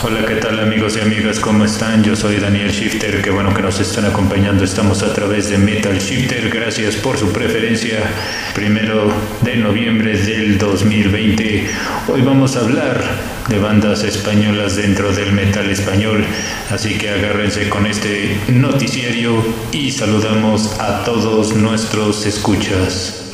Hola, ¿qué tal amigos y amigas? ¿Cómo están? Yo soy Daniel Shifter, qué bueno que nos están acompañando. Estamos a través de Metal Shifter. Gracias por su preferencia. Primero de noviembre del 2020. Hoy vamos a hablar de bandas españolas dentro del metal español. Así que agárrense con este noticiario y saludamos a todos nuestros escuchas.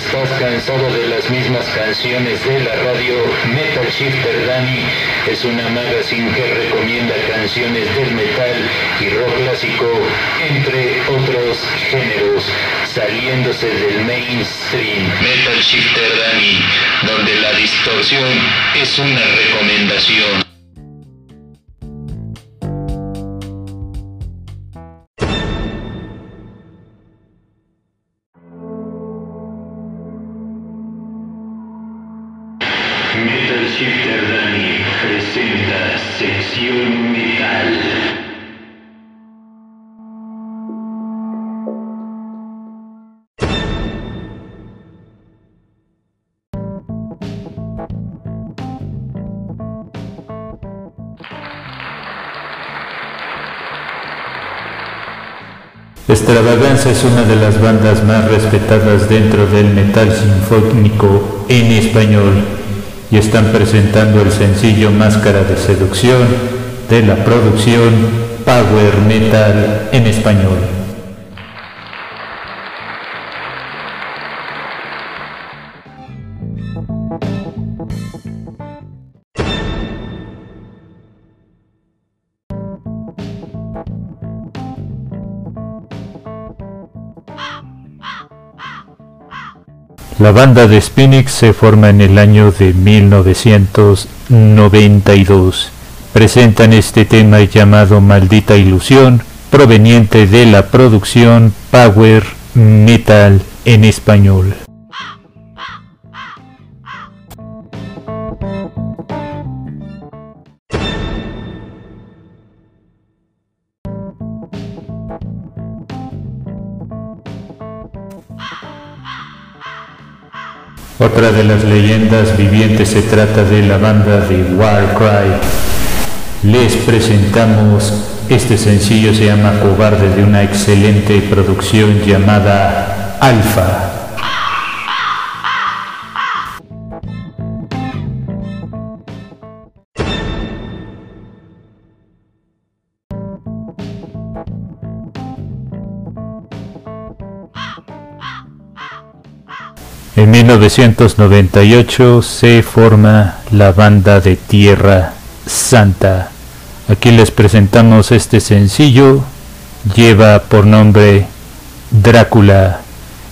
¿Estás cansado de las mismas canciones de la radio? Metal Shifter Danny es una magazine que recomienda canciones del metal y rock clásico, entre otros géneros, saliéndose del mainstream. Metal Shifter Danny, donde la distorsión es una recomendación. Shifter Danny presenta sección metal. Extravaganza es una de las bandas más respetadas dentro del metal sinfónico en español y están presentando el sencillo Máscara de Seducción de la producción Power Metal en español. La banda de Spinix se forma en el año de 1992. Presentan este tema llamado Maldita Ilusión, proveniente de la producción Power Metal en español. Otra de las leyendas vivientes se trata de la banda de Warcry. Les presentamos este sencillo, se llama Cobarde, de una excelente producción llamada Alpha. En 1998 se forma la banda de Tierra Santa. Aquí les presentamos este sencillo. Lleva por nombre Drácula.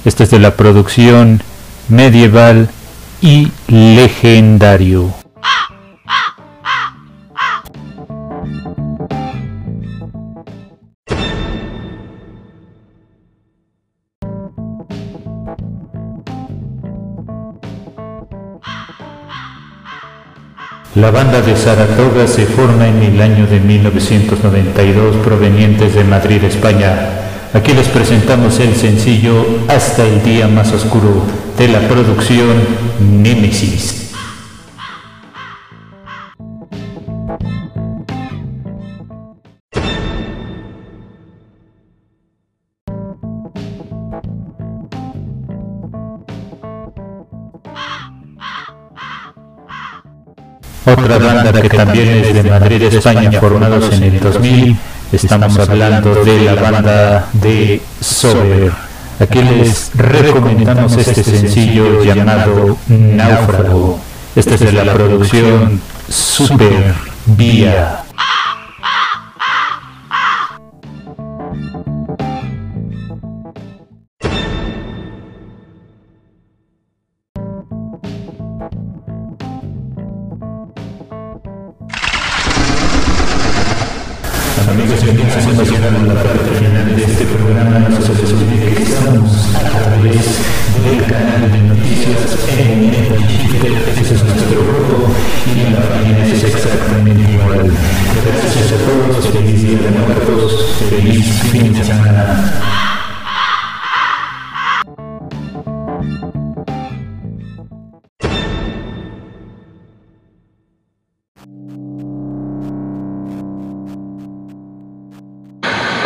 Este es de la producción medieval y legendario. La banda de Saratoga se forma en el año de 1992 provenientes de Madrid, España. Aquí les presentamos el sencillo Hasta el día más oscuro de la producción Nemesis. Otra banda que también es de Madrid, España, formados en el 2000. Estamos hablando de la banda de Sober. Aquí les recomendamos este sencillo llamado Náufrago. Este es de la producción Super Vía. Amigos y amigas, hemos llegado a la parte final de este programa. No se les olvide que estamos a través del canal de noticias en Shifter. Ese es nuestro grupo y la página es exactamente igual. Gracias a todos. Feliz a todos. Feliz fin de semana.